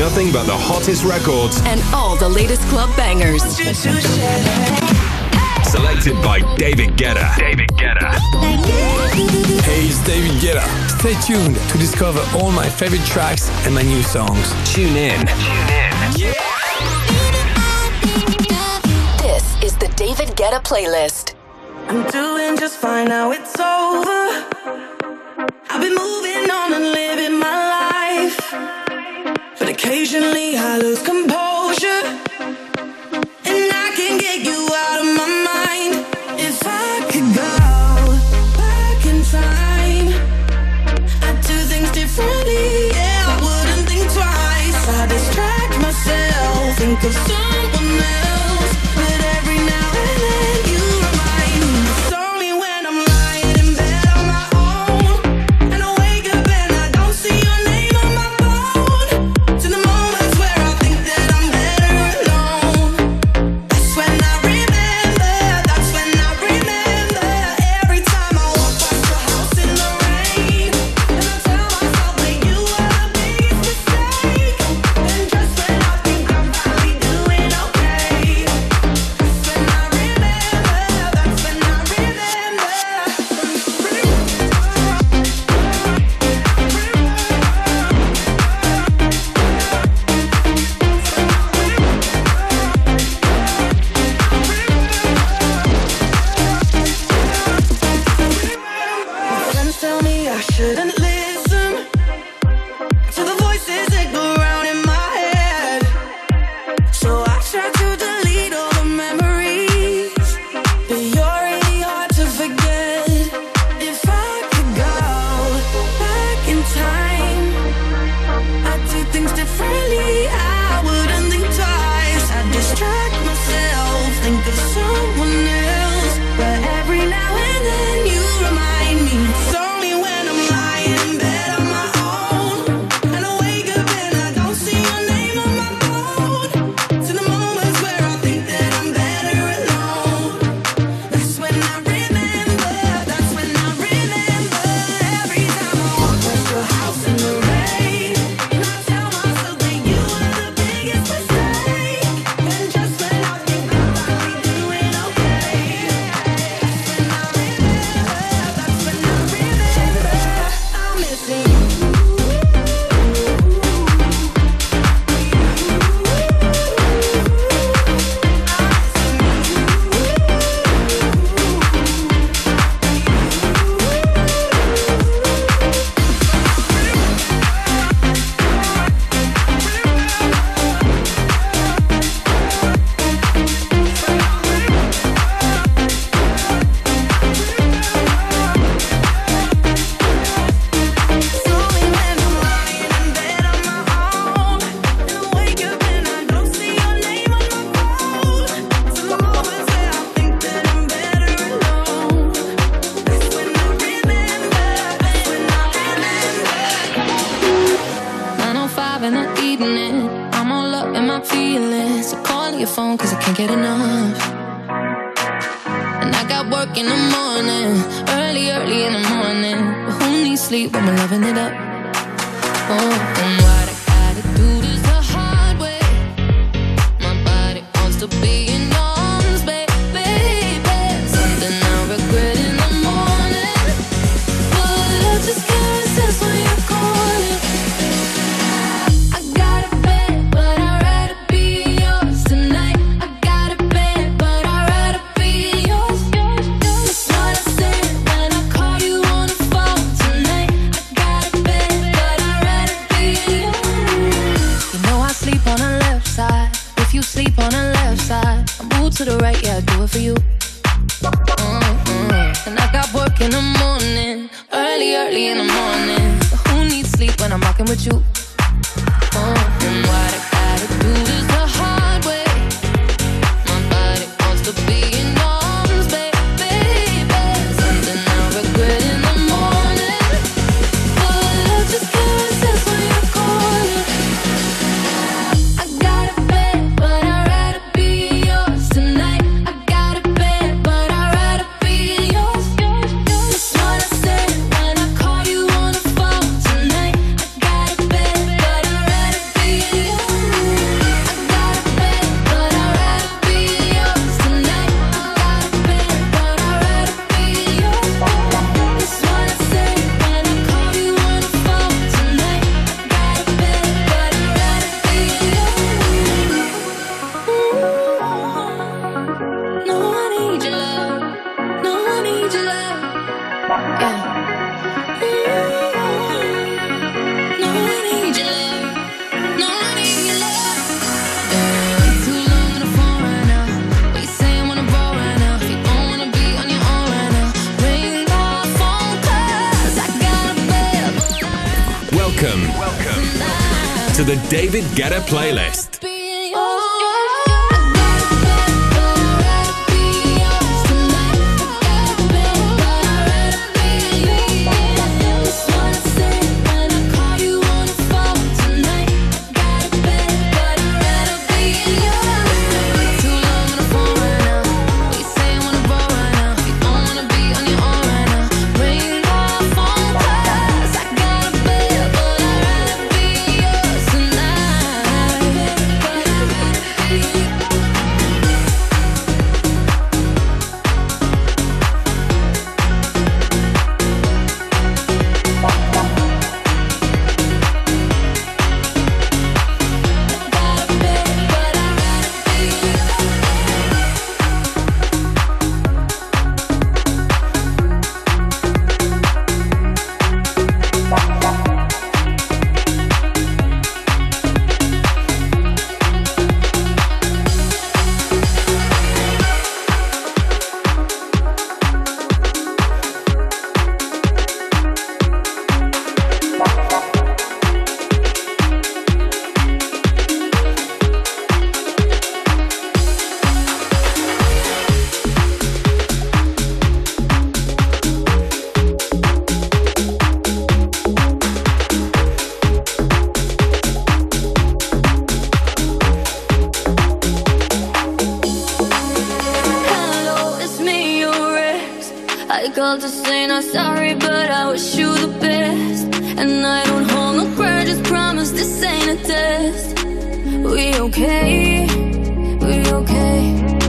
nothing but the hottest records and all the latest club bangers. Selected by David Guetta. David Guetta. Hey, it's David Guetta. Stay tuned to discover all my favorite tracks and my new songs. Tune in. Tune in. This is the David Guetta playlist. I'm doing just fine now, it's over. Occasionally I lose composure. it up. Oh, To the David Guetta playlist. Beauty, what you have to know, I ain't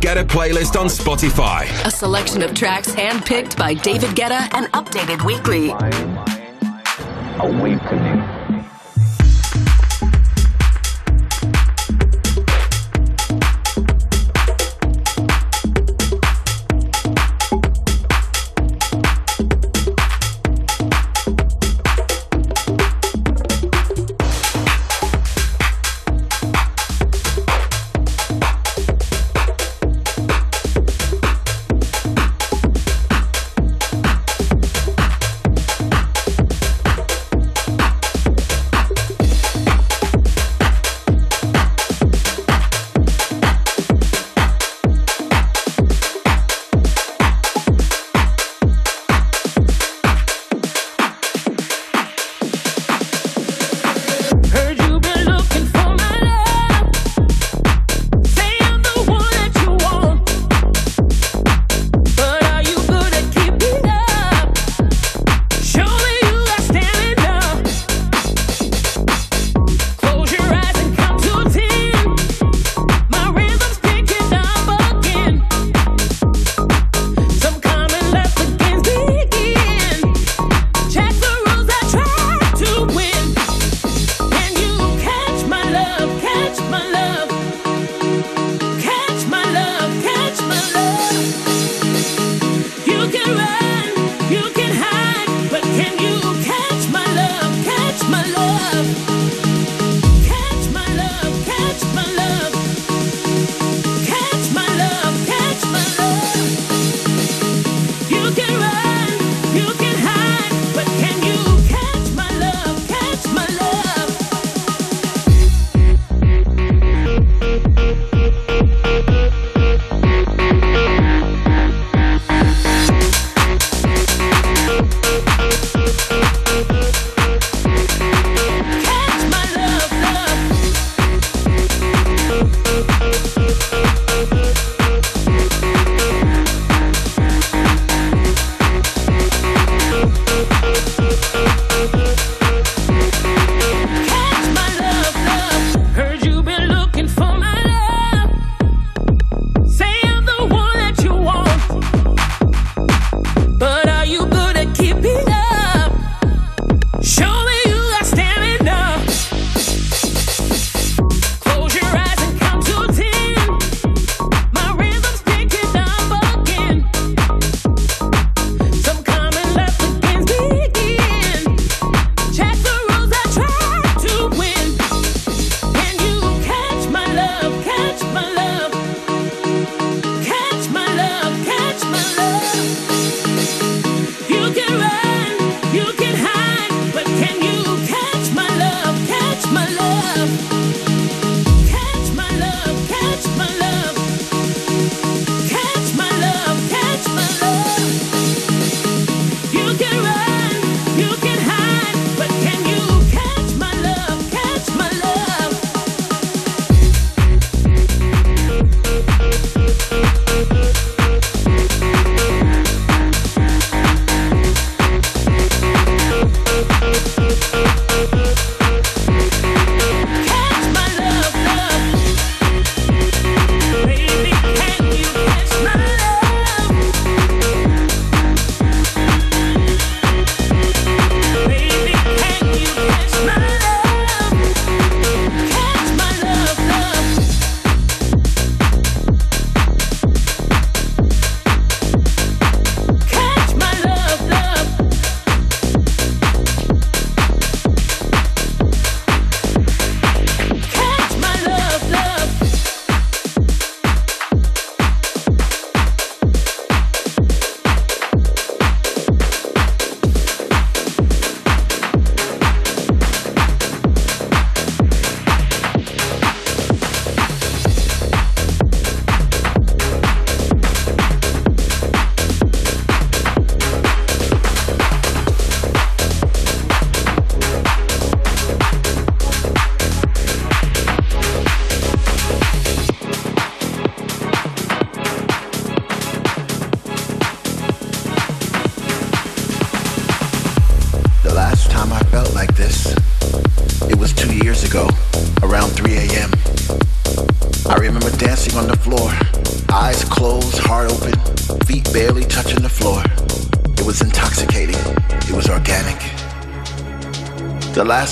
Guetta playlist on Spotify. A selection of tracks handpicked by David Guetta and updated weekly. Awakening.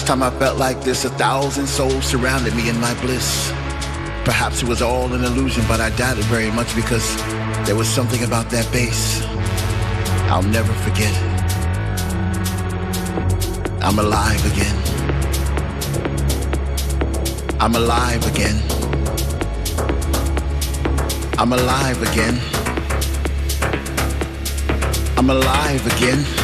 Last time I felt like this, a thousand souls surrounded me in my bliss. Perhaps it was all an illusion, but I doubt it very much because there was something about that bass I'll never forget. I'm alive again. I'm alive again. I'm alive again. I'm alive again.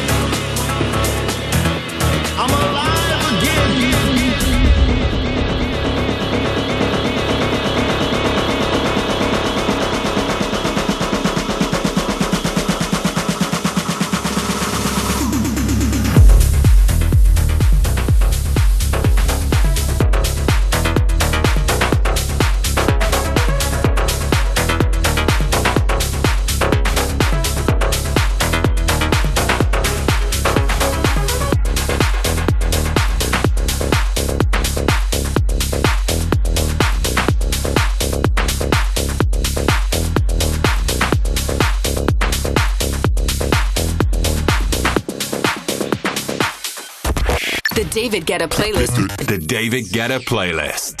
David Guetta playlist. The David Guetta Playlist.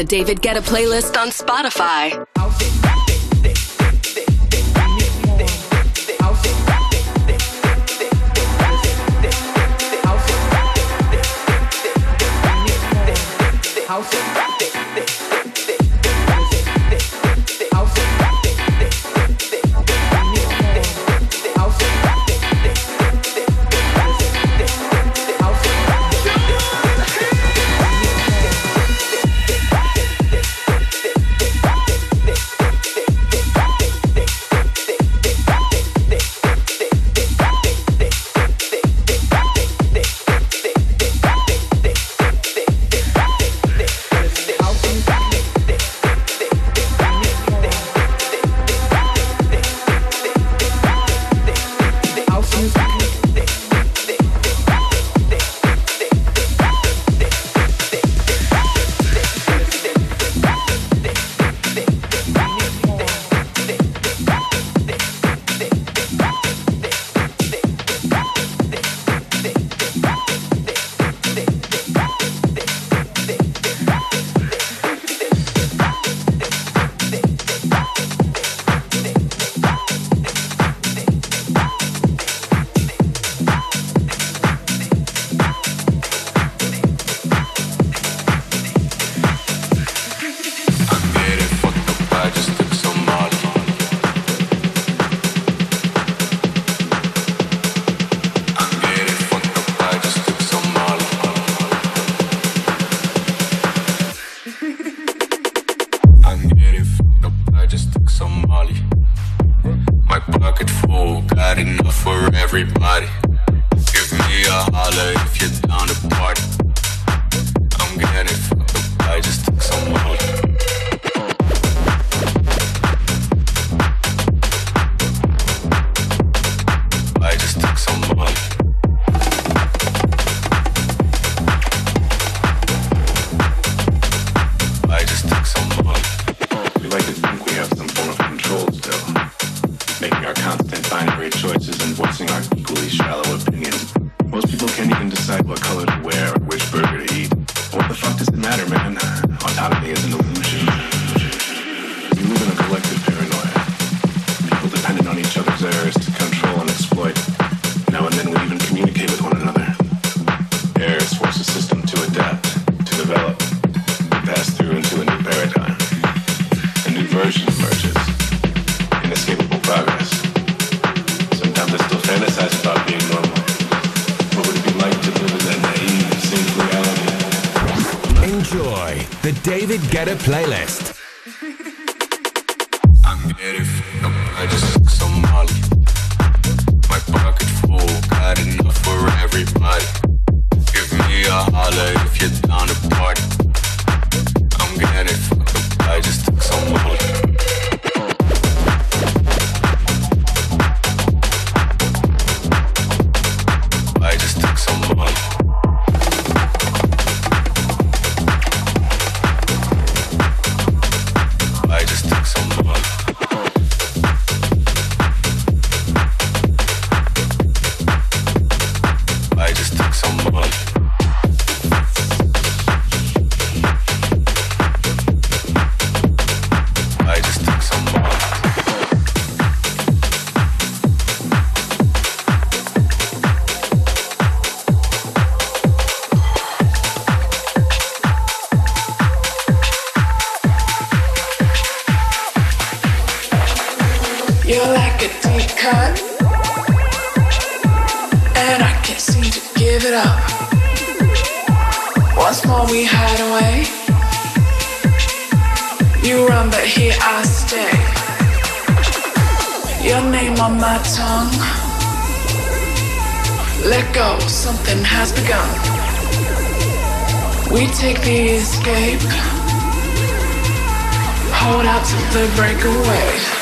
the David Guetta playlist on Spotify. House And watching our Guetta playlist. run, but here I stay. Your name on my tongue. Let go, something has begun. We take the escape. Hold out till the breakaway.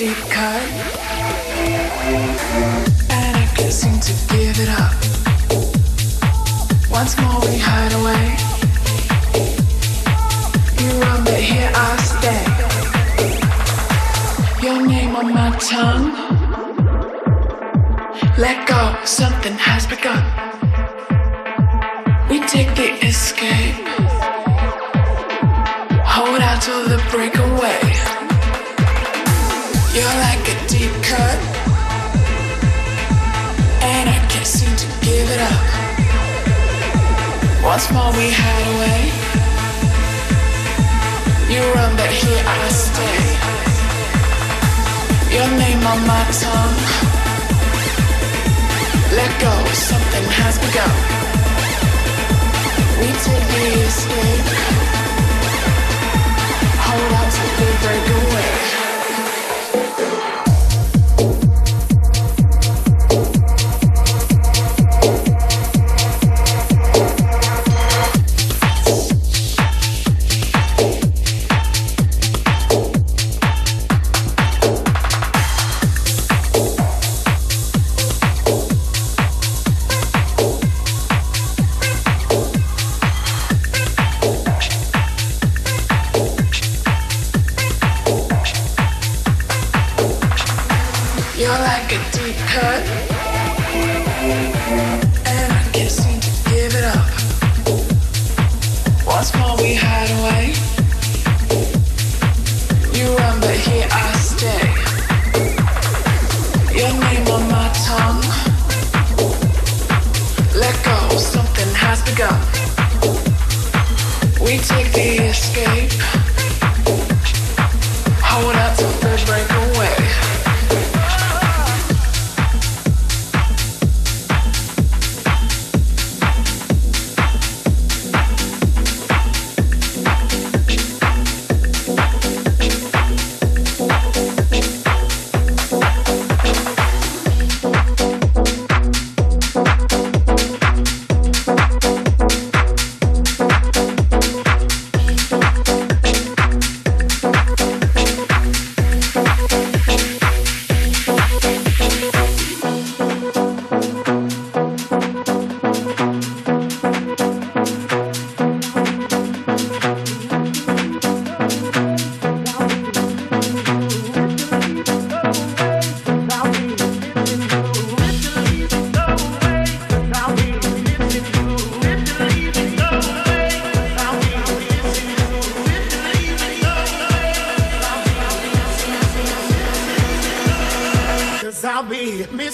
Deep.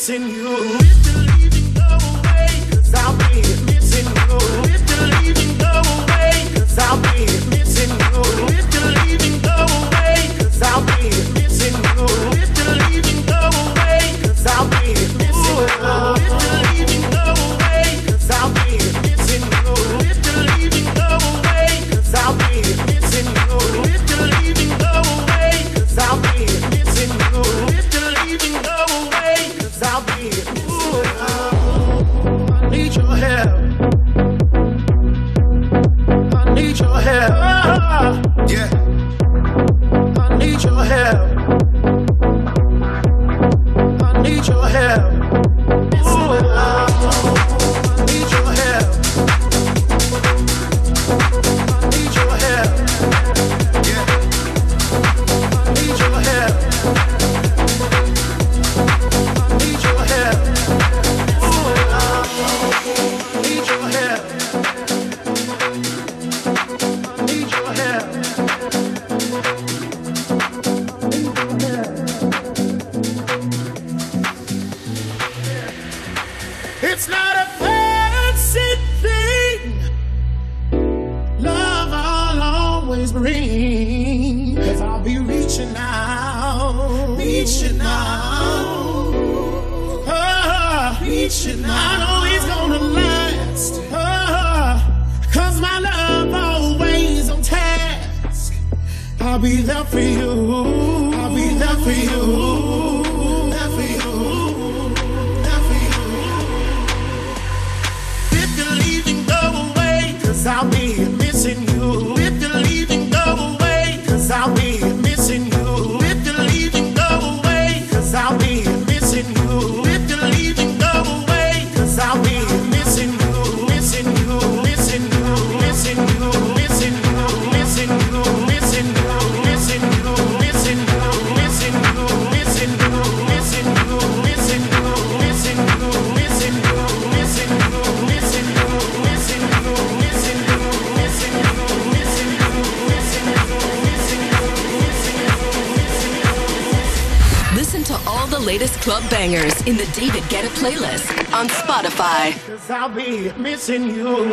in you. in you.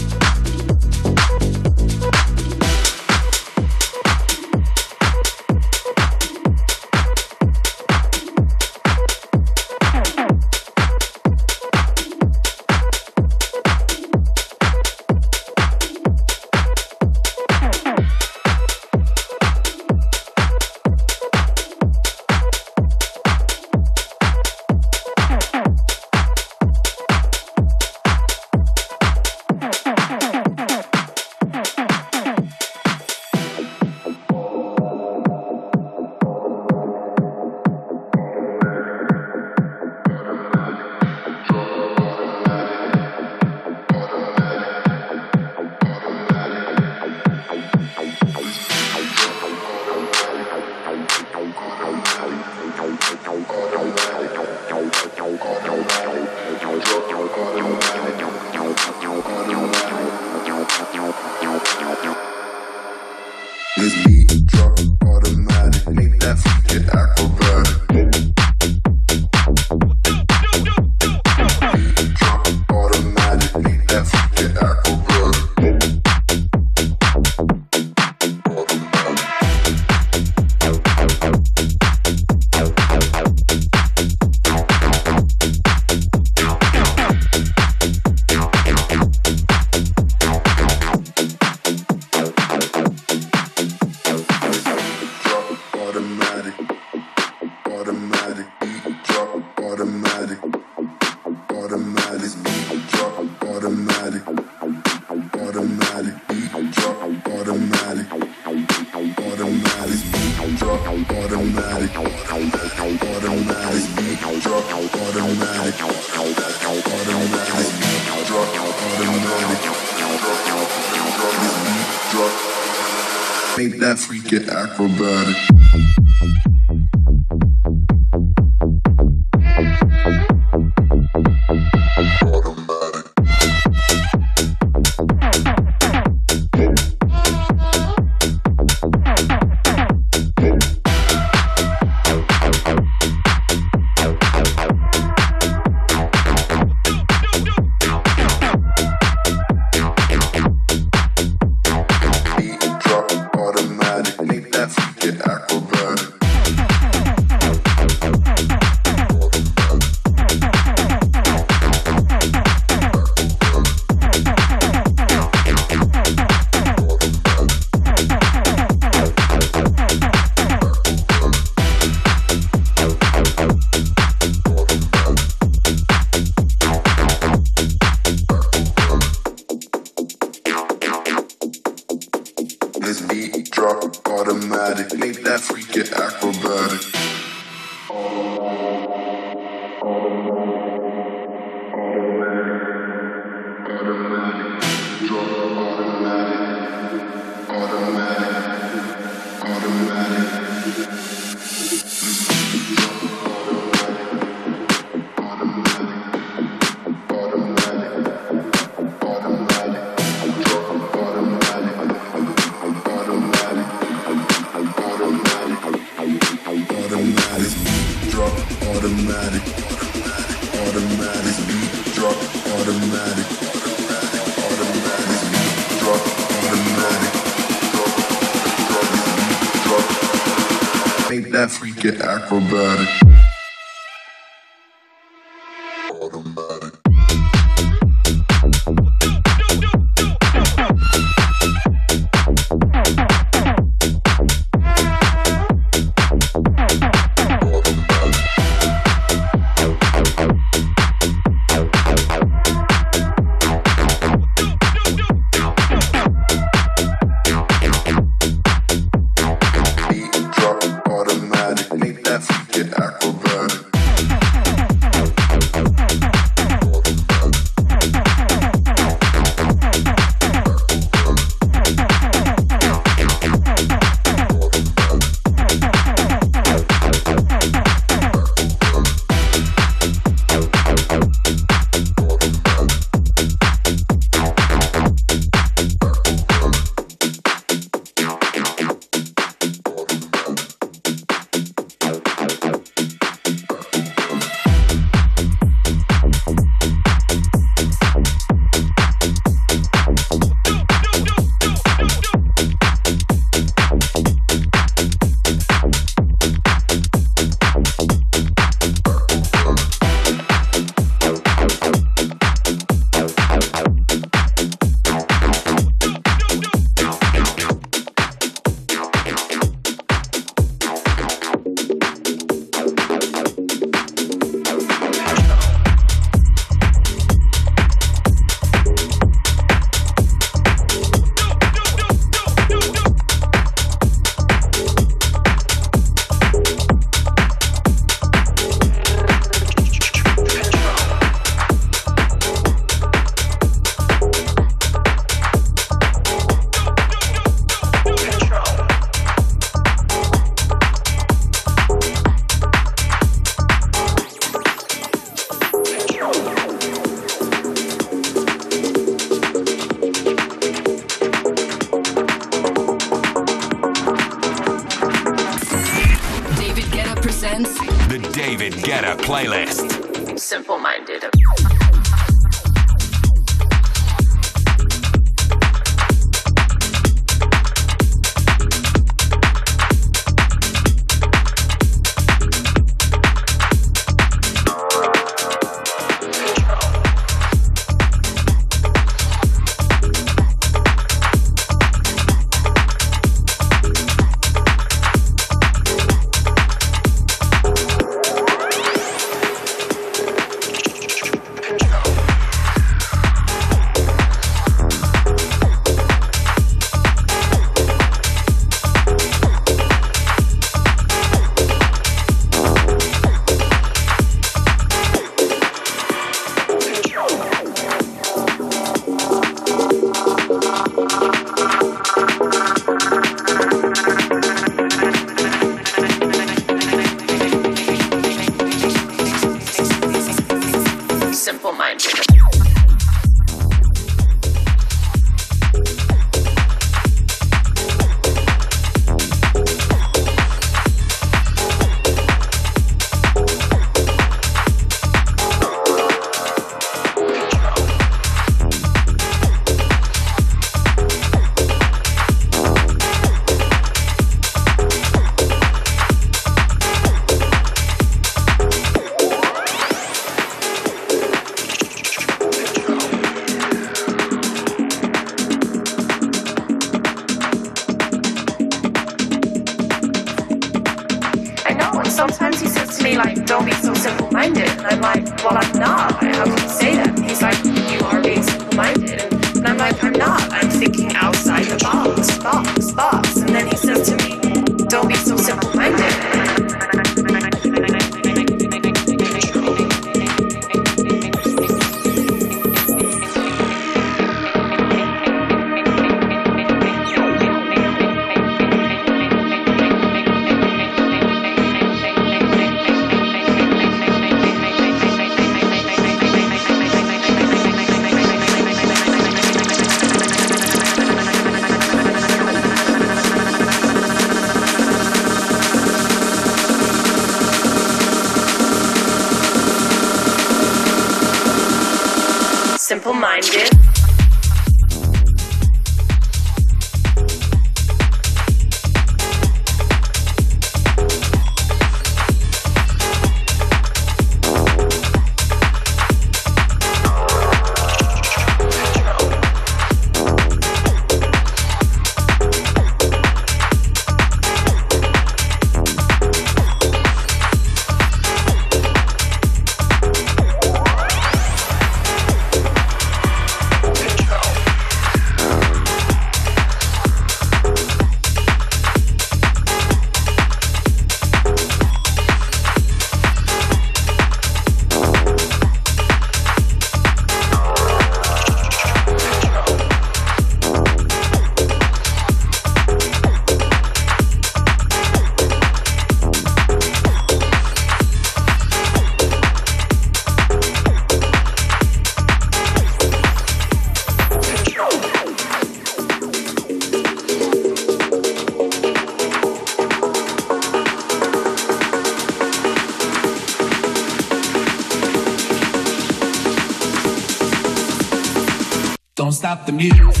the music.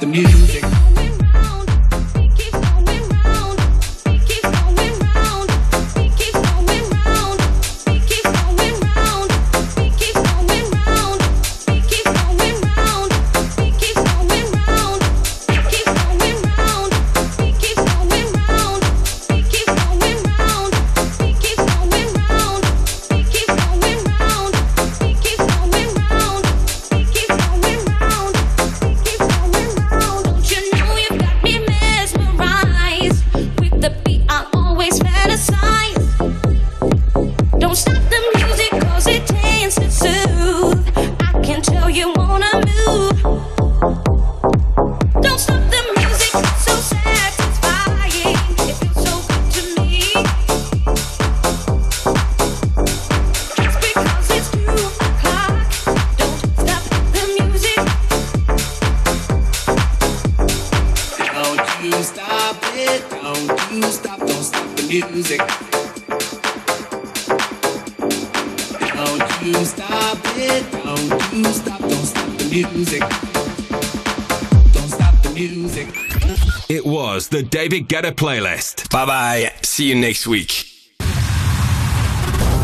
the music. the David Guetta playlist. Bye bye. See you next week.